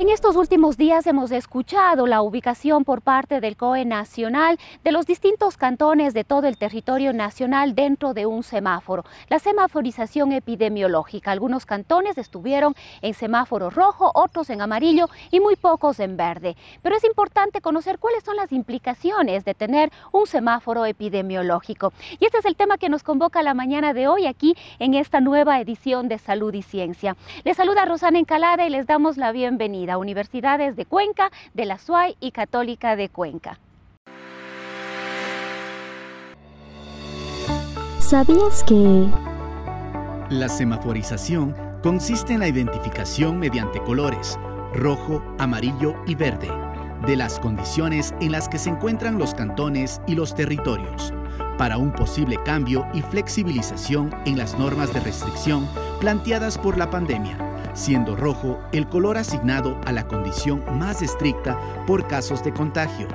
En estos últimos días hemos escuchado la ubicación por parte del COE nacional de los distintos cantones de todo el territorio nacional dentro de un semáforo. La semaforización epidemiológica. Algunos cantones estuvieron en semáforo rojo, otros en amarillo y muy pocos en verde. Pero es importante conocer cuáles son las implicaciones de tener un semáforo epidemiológico. Y este es el tema que nos convoca la mañana de hoy aquí en esta nueva edición de Salud y Ciencia. Les saluda Rosana Encalada y les damos la bienvenida universidades de Cuenca, de la SUAY y Católica de Cuenca. ¿Sabías que... La semaforización consiste en la identificación mediante colores, rojo, amarillo y verde, de las condiciones en las que se encuentran los cantones y los territorios, para un posible cambio y flexibilización en las normas de restricción planteadas por la pandemia siendo rojo el color asignado a la condición más estricta por casos de contagio,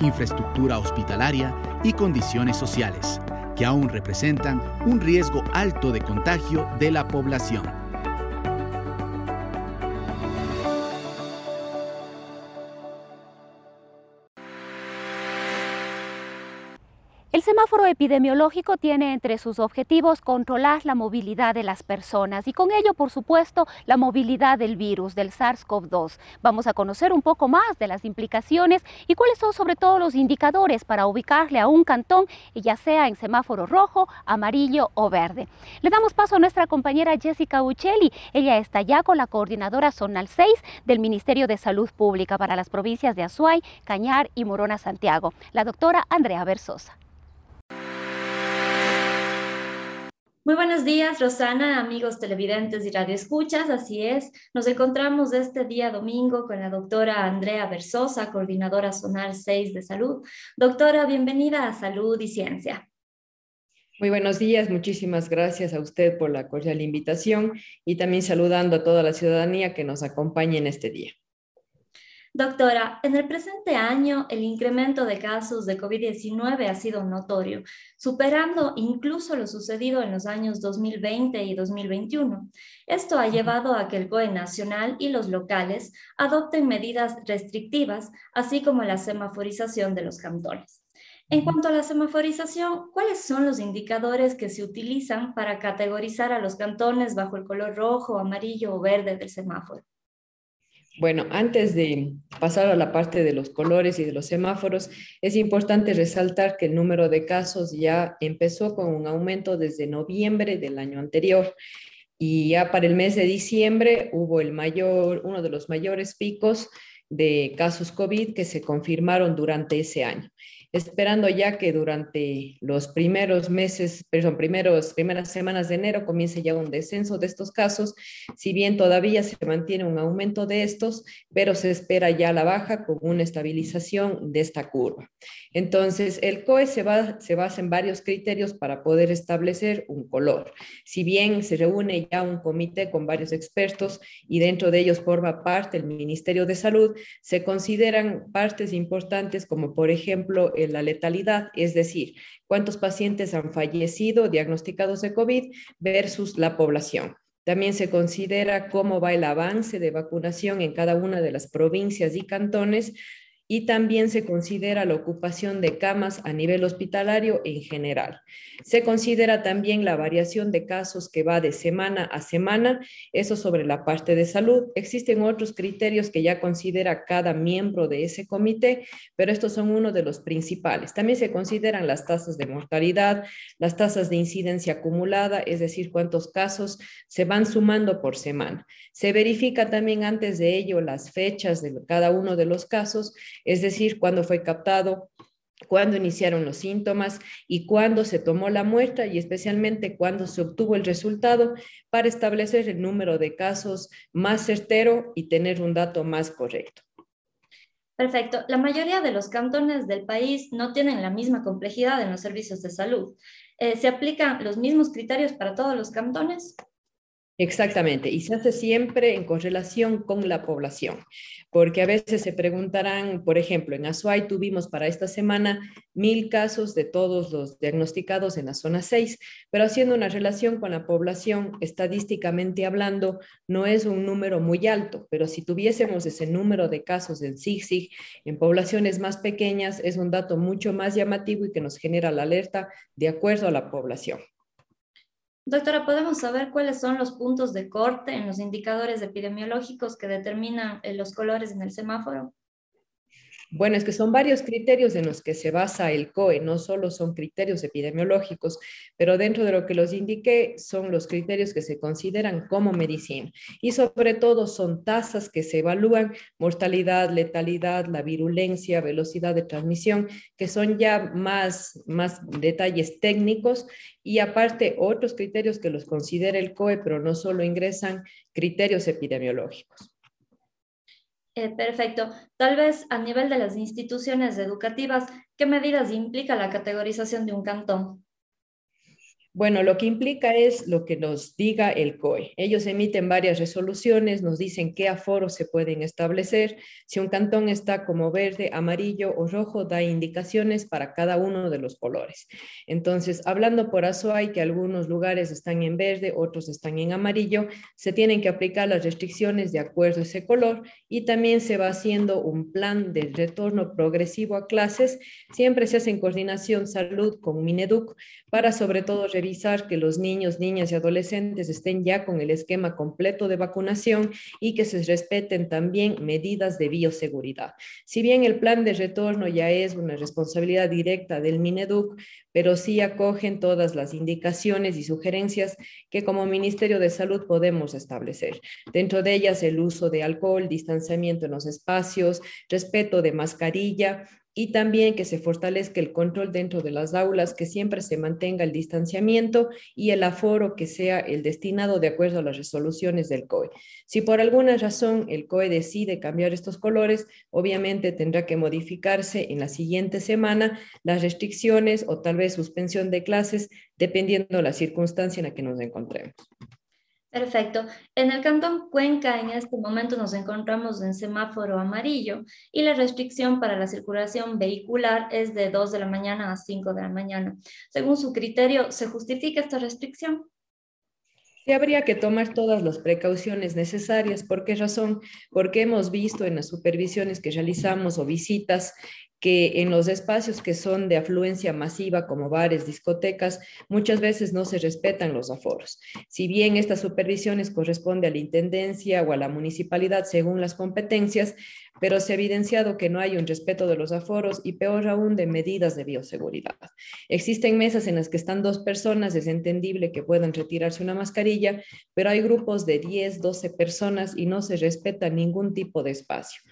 infraestructura hospitalaria y condiciones sociales, que aún representan un riesgo alto de contagio de la población. El semáforo epidemiológico tiene entre sus objetivos controlar la movilidad de las personas y con ello, por supuesto, la movilidad del virus, del SARS-CoV-2. Vamos a conocer un poco más de las implicaciones y cuáles son sobre todo los indicadores para ubicarle a un cantón, ya sea en semáforo rojo, amarillo o verde. Le damos paso a nuestra compañera Jessica Uccelli. Ella está ya con la coordinadora zonal 6 del Ministerio de Salud Pública para las provincias de Azuay, Cañar y Morona Santiago, la doctora Andrea Versosa. Muy buenos días, Rosana, amigos televidentes y radioescuchas. Así es, nos encontramos este día domingo con la doctora Andrea Versosa, coordinadora zonal 6 de salud. Doctora, bienvenida a Salud y Ciencia. Muy buenos días, muchísimas gracias a usted por la cordial invitación y también saludando a toda la ciudadanía que nos acompañe en este día. Doctora, en el presente año el incremento de casos de COVID-19 ha sido notorio, superando incluso lo sucedido en los años 2020 y 2021. Esto ha llevado a que el COE nacional y los locales adopten medidas restrictivas, así como la semaforización de los cantones. En cuanto a la semaforización, ¿cuáles son los indicadores que se utilizan para categorizar a los cantones bajo el color rojo, amarillo o verde del semáforo? Bueno, antes de pasar a la parte de los colores y de los semáforos, es importante resaltar que el número de casos ya empezó con un aumento desde noviembre del año anterior. Y ya para el mes de diciembre hubo el mayor, uno de los mayores picos de casos COVID que se confirmaron durante ese año esperando ya que durante los primeros meses, perdón, primeros, primeras semanas de enero comience ya un descenso de estos casos, si bien todavía se mantiene un aumento de estos, pero se espera ya la baja con una estabilización de esta curva. Entonces, el COE se, va, se basa en varios criterios para poder establecer un color. Si bien se reúne ya un comité con varios expertos y dentro de ellos forma parte el Ministerio de Salud, se consideran partes importantes como por ejemplo la letalidad, es decir, cuántos pacientes han fallecido diagnosticados de COVID versus la población. También se considera cómo va el avance de vacunación en cada una de las provincias y cantones y también se considera la ocupación de camas a nivel hospitalario en general. Se considera también la variación de casos que va de semana a semana, eso sobre la parte de salud. Existen otros criterios que ya considera cada miembro de ese comité, pero estos son uno de los principales. También se consideran las tasas de mortalidad, las tasas de incidencia acumulada, es decir, cuántos casos se van sumando por semana. Se verifica también antes de ello las fechas de cada uno de los casos es decir, cuándo fue captado, cuándo iniciaron los síntomas y cuándo se tomó la muestra y especialmente cuándo se obtuvo el resultado para establecer el número de casos más certero y tener un dato más correcto. Perfecto. La mayoría de los cantones del país no tienen la misma complejidad en los servicios de salud. Eh, ¿Se aplican los mismos criterios para todos los cantones? Exactamente, y se hace siempre en correlación con la población, porque a veces se preguntarán, por ejemplo, en Azuay tuvimos para esta semana mil casos de todos los diagnosticados en la zona 6, pero haciendo una relación con la población, estadísticamente hablando, no es un número muy alto, pero si tuviésemos ese número de casos en SIGSIG en poblaciones más pequeñas, es un dato mucho más llamativo y que nos genera la alerta de acuerdo a la población. Doctora, ¿podemos saber cuáles son los puntos de corte en los indicadores epidemiológicos que determinan eh, los colores en el semáforo? Bueno, es que son varios criterios en los que se basa el COE, no solo son criterios epidemiológicos, pero dentro de lo que los indiqué son los criterios que se consideran como medicina y sobre todo son tasas que se evalúan, mortalidad, letalidad, la virulencia, velocidad de transmisión, que son ya más, más detalles técnicos y aparte otros criterios que los considera el COE, pero no solo ingresan criterios epidemiológicos. Eh, perfecto. Tal vez a nivel de las instituciones educativas, ¿qué medidas implica la categorización de un cantón? Bueno, lo que implica es lo que nos diga el COE. Ellos emiten varias resoluciones, nos dicen qué aforos se pueden establecer. Si un cantón está como verde, amarillo o rojo, da indicaciones para cada uno de los colores. Entonces, hablando por Azuay, que algunos lugares están en verde, otros están en amarillo, se tienen que aplicar las restricciones de acuerdo a ese color y también se va haciendo un plan de retorno progresivo a clases. Siempre se hace en coordinación salud con Mineduc para sobre todo revisar que los niños, niñas y adolescentes estén ya con el esquema completo de vacunación y que se respeten también medidas de bioseguridad. Si bien el plan de retorno ya es una responsabilidad directa del Mineduc, pero sí acogen todas las indicaciones y sugerencias que como Ministerio de Salud podemos establecer. Dentro de ellas el uso de alcohol, distanciamiento en los espacios, respeto de mascarilla, y también que se fortalezca el control dentro de las aulas, que siempre se mantenga el distanciamiento y el aforo que sea el destinado de acuerdo a las resoluciones del COE. Si por alguna razón el COE decide cambiar estos colores, obviamente tendrá que modificarse en la siguiente semana las restricciones o tal vez suspensión de clases, dependiendo de la circunstancia en la que nos encontremos. Perfecto. En el cantón Cuenca en este momento nos encontramos en semáforo amarillo y la restricción para la circulación vehicular es de 2 de la mañana a 5 de la mañana. Según su criterio, ¿se justifica esta restricción? Sí, habría que tomar todas las precauciones necesarias. ¿Por qué razón? Porque hemos visto en las supervisiones que realizamos o visitas que en los espacios que son de afluencia masiva como bares, discotecas, muchas veces no se respetan los aforos. Si bien estas supervisiones corresponde a la intendencia o a la municipalidad según las competencias, pero se ha evidenciado que no hay un respeto de los aforos y peor aún de medidas de bioseguridad. Existen mesas en las que están dos personas, es entendible que puedan retirarse una mascarilla, pero hay grupos de 10, 12 personas y no se respeta ningún tipo de espacio.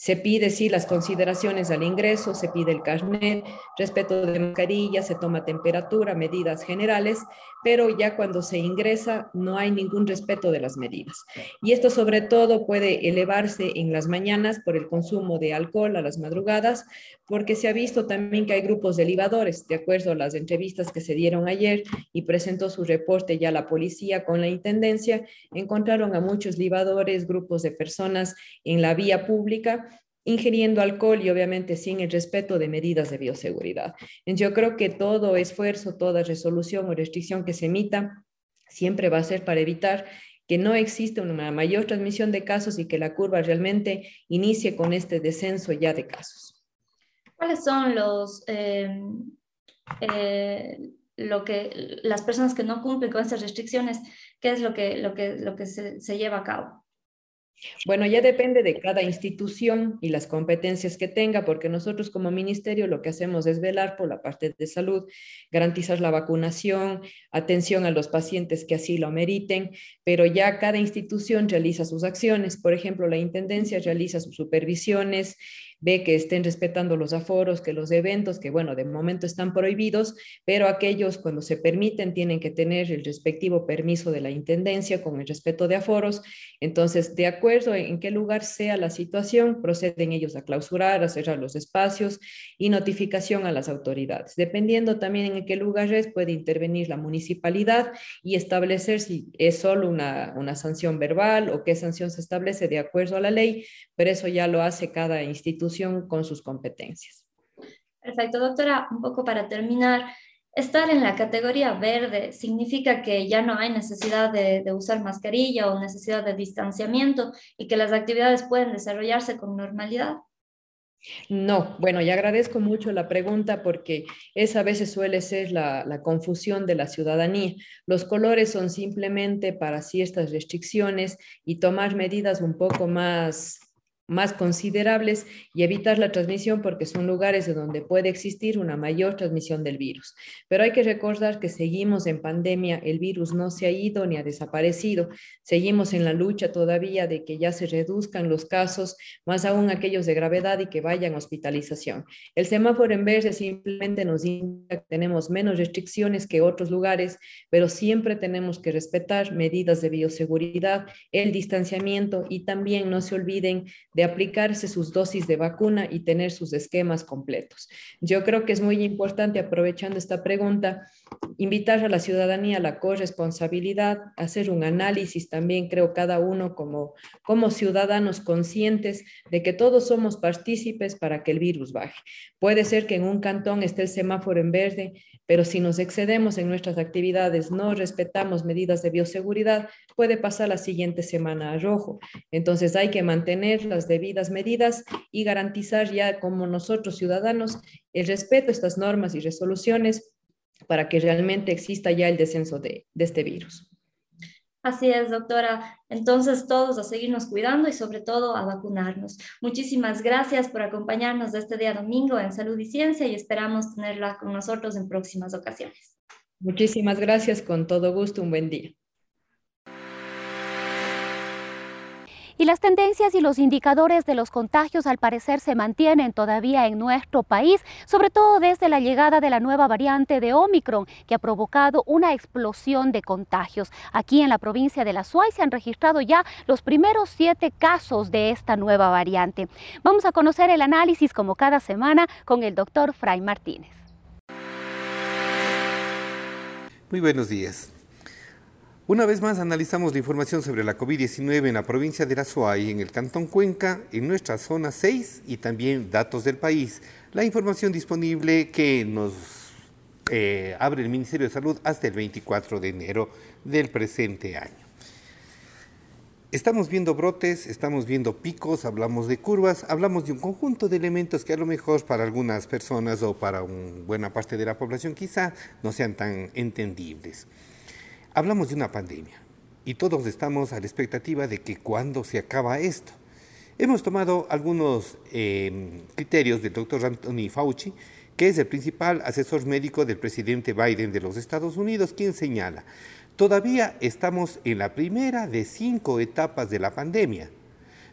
Se pide, sí, las consideraciones al ingreso, se pide el carnet, respeto de mascarilla, se toma temperatura, medidas generales, pero ya cuando se ingresa no hay ningún respeto de las medidas. Y esto sobre todo puede elevarse en las mañanas por el consumo de alcohol a las madrugadas, porque se ha visto también que hay grupos de libadores, de acuerdo a las entrevistas que se dieron ayer y presentó su reporte ya la policía con la intendencia, encontraron a muchos libadores, grupos de personas en la vía pública ingiriendo alcohol y obviamente sin el respeto de medidas de bioseguridad. Yo creo que todo esfuerzo, toda resolución o restricción que se emita siempre va a ser para evitar que no existe una mayor transmisión de casos y que la curva realmente inicie con este descenso ya de casos. ¿Cuáles son los, eh, eh, lo que, las personas que no cumplen con estas restricciones? ¿Qué es lo que, lo que, lo que se lleva a cabo? Bueno, ya depende de cada institución y las competencias que tenga, porque nosotros como ministerio lo que hacemos es velar por la parte de salud, garantizar la vacunación, atención a los pacientes que así lo meriten, pero ya cada institución realiza sus acciones. Por ejemplo, la Intendencia realiza sus supervisiones, ve que estén respetando los aforos, que los eventos, que bueno, de momento están prohibidos, pero aquellos cuando se permiten tienen que tener el respectivo permiso de la Intendencia con el respeto de aforos. Entonces, de acuerdo en qué lugar sea la situación, proceden ellos a clausurar, a cerrar los espacios y notificación a las autoridades. Dependiendo también en qué lugar es, puede intervenir la municipalidad y establecer si es solo una, una sanción verbal o qué sanción se establece de acuerdo a la ley, pero eso ya lo hace cada institución con sus competencias. Perfecto, doctora. Un poco para terminar, estar en la categoría verde significa que ya no hay necesidad de, de, usar mascarilla o necesidad de distanciamiento y que las actividades pueden desarrollarse con normalidad. No, bueno, y agradezco mucho la pregunta porque esa a veces suele ser la, la, confusión de la ciudadanía. Los colores son simplemente para ciertas restricciones y tomar medidas un poco más más considerables y evitar la transmisión porque son lugares de donde puede existir una mayor transmisión del virus. Pero hay que recordar que seguimos en pandemia, el virus no se ha ido ni ha desaparecido, seguimos en la lucha todavía de que ya se reduzcan los casos, más aún aquellos de gravedad y que vayan a hospitalización. El semáforo en verde simplemente nos indica que tenemos menos restricciones que otros lugares, pero siempre tenemos que respetar medidas de bioseguridad, el distanciamiento y también no se olviden de aplicarse sus dosis de vacuna y tener sus esquemas completos. Yo creo que es muy importante, aprovechando esta pregunta, invitar a la ciudadanía a la corresponsabilidad, hacer un análisis también, creo, cada uno como, como ciudadanos conscientes de que todos somos partícipes para que el virus baje. Puede ser que en un cantón esté el semáforo en verde, pero si nos excedemos en nuestras actividades, no respetamos medidas de bioseguridad, puede pasar la siguiente semana a rojo. Entonces hay que mantener las debidas medidas y garantizar ya como nosotros ciudadanos el respeto a estas normas y resoluciones para que realmente exista ya el descenso de, de este virus. Así es, doctora. Entonces, todos a seguirnos cuidando y sobre todo a vacunarnos. Muchísimas gracias por acompañarnos de este día domingo en Salud y Ciencia y esperamos tenerla con nosotros en próximas ocasiones. Muchísimas gracias, con todo gusto, un buen día. Y las tendencias y los indicadores de los contagios al parecer se mantienen todavía en nuestro país, sobre todo desde la llegada de la nueva variante de Omicron, que ha provocado una explosión de contagios. Aquí en la provincia de La Suay se han registrado ya los primeros siete casos de esta nueva variante. Vamos a conocer el análisis como cada semana con el doctor Fray Martínez. Muy buenos días. Una vez más analizamos la información sobre la COVID-19 en la provincia de La Suay, en el Cantón Cuenca, en nuestra zona 6 y también datos del país. La información disponible que nos eh, abre el Ministerio de Salud hasta el 24 de enero del presente año. Estamos viendo brotes, estamos viendo picos, hablamos de curvas, hablamos de un conjunto de elementos que a lo mejor para algunas personas o para una buena parte de la población quizá no sean tan entendibles. Hablamos de una pandemia y todos estamos a la expectativa de que cuándo se acaba esto. Hemos tomado algunos eh, criterios del doctor Anthony Fauci, que es el principal asesor médico del presidente Biden de los Estados Unidos, quien señala, todavía estamos en la primera de cinco etapas de la pandemia.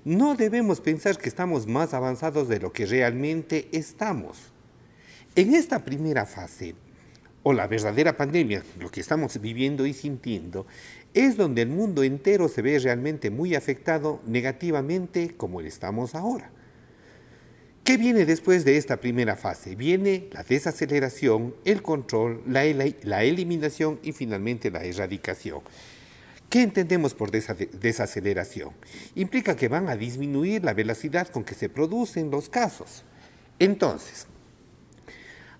No debemos pensar que estamos más avanzados de lo que realmente estamos. En esta primera fase, o la verdadera pandemia, lo que estamos viviendo y sintiendo, es donde el mundo entero se ve realmente muy afectado negativamente como estamos ahora. ¿Qué viene después de esta primera fase? Viene la desaceleración, el control, la, la eliminación y finalmente la erradicación. ¿Qué entendemos por desaceleración? Implica que van a disminuir la velocidad con que se producen los casos. Entonces,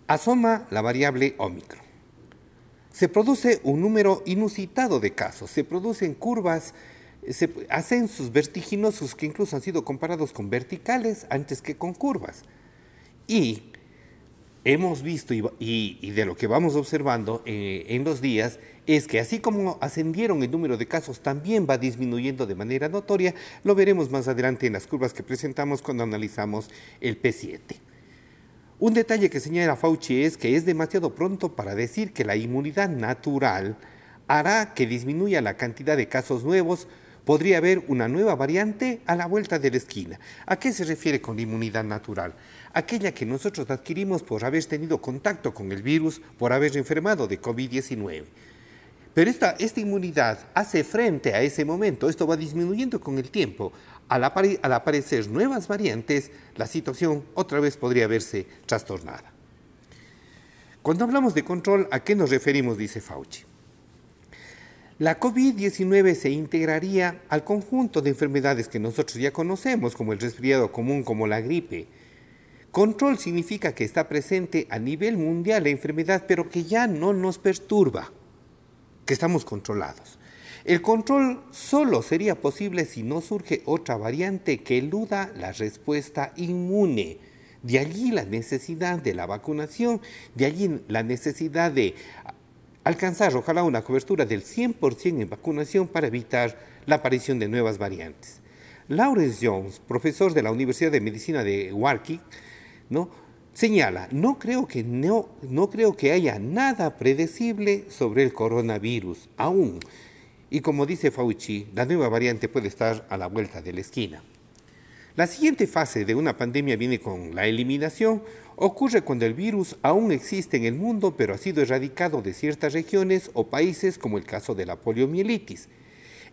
asoma la variable Omicron. Se produce un número inusitado de casos, se producen curvas, se, ascensos vertiginosos que incluso han sido comparados con verticales antes que con curvas. Y hemos visto y, de lo que vamos observando eh, en los días es que así como ascendieron el número de casos, también va disminuyendo de manera notoria. Lo veremos más adelante en las curvas que presentamos cuando analizamos el P7. Un detalle que señala Fauci es que es demasiado pronto para decir que la inmunidad natural hará que disminuya la cantidad de casos nuevos Podría haber una nueva variante a la vuelta de la esquina. ¿A qué se refiere con la inmunidad natural? Aquella que nosotros adquirimos por haber tenido contacto con el virus, por haber enfermado de COVID-19. Pero esta, esta, inmunidad hace frente a ese momento, esto va disminuyendo con el tiempo. Al, aparecer nuevas variantes, la situación otra vez podría verse trastornada. Cuando hablamos de control, ¿a qué nos referimos? Dice Fauci. La COVID-19 se integraría al conjunto de enfermedades que nosotros ya conocemos, como el resfriado común, como la gripe. Control significa que está presente a nivel mundial la enfermedad, pero que ya no nos perturba, que estamos controlados. El control solo sería posible si no surge otra variante que eluda la respuesta inmune. De allí la necesidad de la vacunación, de allí la necesidad de alcanzar ojalá una cobertura del 100% en vacunación para evitar la aparición de nuevas variantes. Lawrence Jones, profesor de la Universidad de Medicina de Warwick, ¿no? señala, no creo, que no, no creo que haya nada predecible sobre el coronavirus aún. Y como dice Fauci, la nueva variante puede estar a la vuelta de la esquina. La siguiente fase de una pandemia viene con la eliminación ocurre cuando el virus aún existe en el mundo, pero ha sido erradicado de ciertas regiones o países, como el caso de la poliomielitis.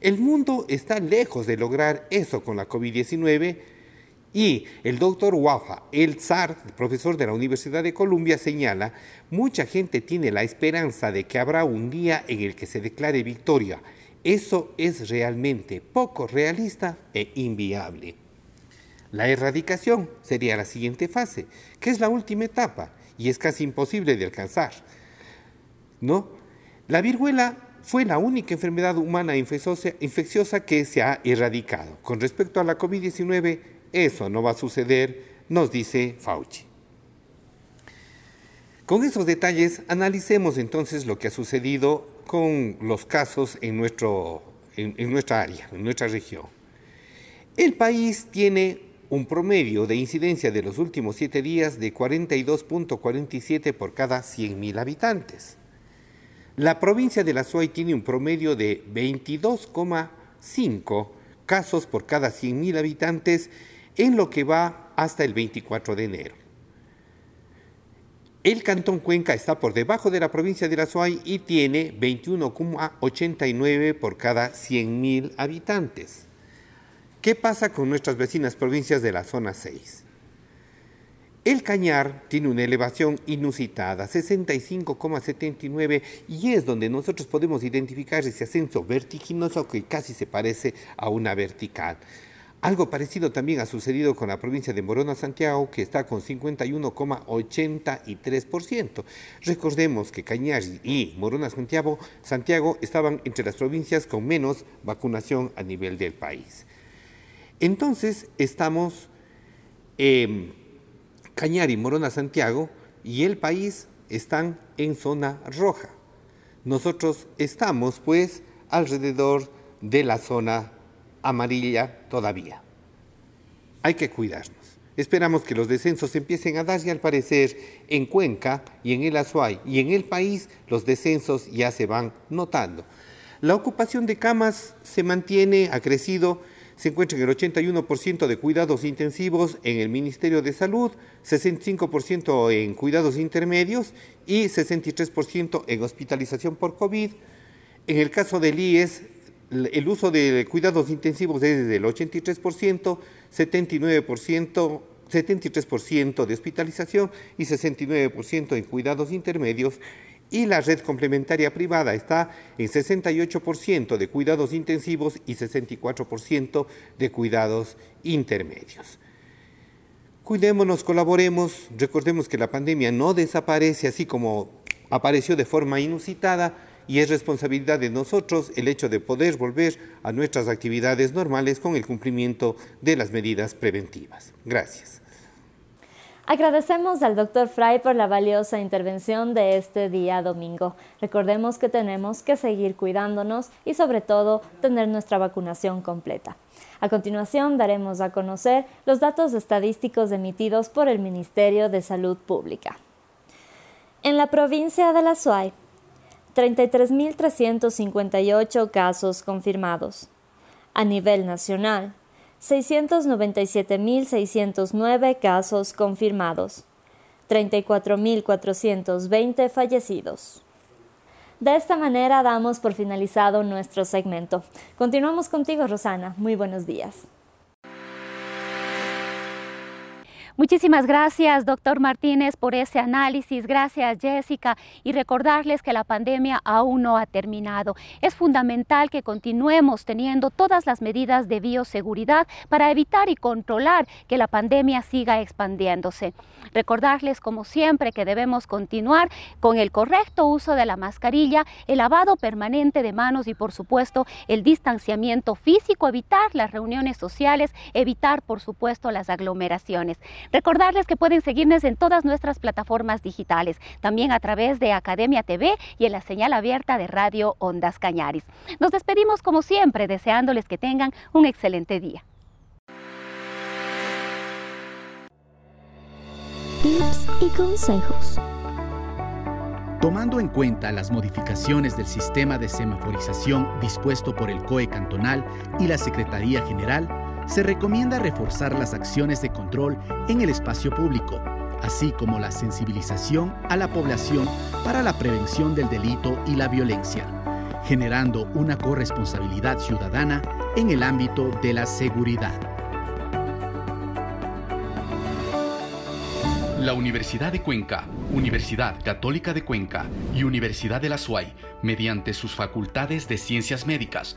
El mundo está lejos de lograr eso con la COVID-19 y el doctor Wafa El Zar, profesor de la Universidad de Columbia, señala, mucha gente tiene la esperanza de que habrá un día en el que se declare victoria. Eso es realmente poco realista e inviable. La erradicación sería la siguiente fase, que es la última etapa y es casi imposible de alcanzar. ¿No? La viruela fue la única enfermedad humana infecciosa, que se ha erradicado. Con respecto a la COVID-19, eso no va a suceder, nos dice Fauci. Con esos detalles, analicemos entonces lo que ha sucedido con los casos en, nuestro, en nuestra área, en nuestra región. El país tiene un promedio de incidencia de los últimos siete días de 42.47 por cada 100.000 habitantes. La provincia de La Suay tiene un promedio de 22,5 casos por cada 100.000 habitantes en lo que va hasta el 24 de enero. El cantón Cuenca está por debajo de la provincia de La Suay y tiene 21,89 por cada 100.000 habitantes. ¿Qué pasa con nuestras vecinas provincias de la zona 6? El Cañar tiene una elevación inusitada, 65,79, y es donde nosotros podemos identificar ese ascenso vertiginoso que casi se parece a una vertical. Algo parecido también ha sucedido con la provincia de Morona Santiago, que está con 51,83%. Recordemos que Cañar y Morona Santiago, Santiago estaban entre las provincias con menos vacunación a nivel del país. Entonces estamos eh, Cañari, Morona, Santiago y el país están en zona roja. Nosotros estamos pues alrededor de la zona amarilla todavía. Hay que cuidarnos. Esperamos que los descensos empiecen a dar y al parecer en Cuenca y en el Azuay y en el país los descensos ya se van notando. La ocupación de camas se mantiene, ha crecido se encuentra en el 81% de cuidados intensivos en el Ministerio de Salud, 65% en cuidados intermedios y 63% en hospitalización por COVID. En el caso del IES, el uso de cuidados intensivos es del 83%, 79%, 73% de hospitalización y 69% en cuidados intermedios. Y la red complementaria privada está en 68% de cuidados intensivos y 64% de cuidados intermedios. Cuidémonos, colaboremos, recordemos que la pandemia no desaparece así como apareció de forma inusitada y es responsabilidad de nosotros el hecho de poder volver a nuestras actividades normales con el cumplimiento de las medidas preventivas. Gracias. Agradecemos al doctor Fry por la valiosa intervención de este día domingo. Recordemos que tenemos que seguir cuidándonos y sobre todo tener nuestra vacunación completa. A continuación daremos a conocer los datos estadísticos emitidos por el Ministerio de Salud Pública. En la provincia de La Suay, 33.358 casos confirmados. A nivel nacional, 697.609 casos confirmados, 34.420 fallecidos. De esta manera damos por finalizado nuestro segmento. Continuamos contigo, Rosana. Muy buenos días. Muchísimas gracias, doctor Martínez, por ese análisis. Gracias, Jessica. Y recordarles que la pandemia aún no ha terminado. Es fundamental que continuemos teniendo todas las medidas de bioseguridad para evitar y controlar que la pandemia siga expandiéndose. Recordarles, como siempre, que debemos continuar con el correcto uso de la mascarilla, el lavado permanente de manos y, por supuesto, el distanciamiento físico, evitar las reuniones sociales, evitar, por supuesto, las aglomeraciones. Recordarles que pueden seguirnos en todas nuestras plataformas digitales, también a través de Academia TV y en la señal abierta de Radio Ondas Cañaris. Nos despedimos como siempre, deseándoles que tengan un excelente día. Tips y consejos. Tomando en cuenta las modificaciones del sistema de semaforización dispuesto por el COE cantonal y la Secretaría General, se recomienda reforzar las acciones de control en el espacio público, así como la sensibilización a la población para la prevención del delito y la violencia, generando una corresponsabilidad ciudadana en el ámbito de la seguridad. La Universidad de Cuenca, Universidad Católica de Cuenca y Universidad de la SUAY, mediante sus facultades de ciencias médicas,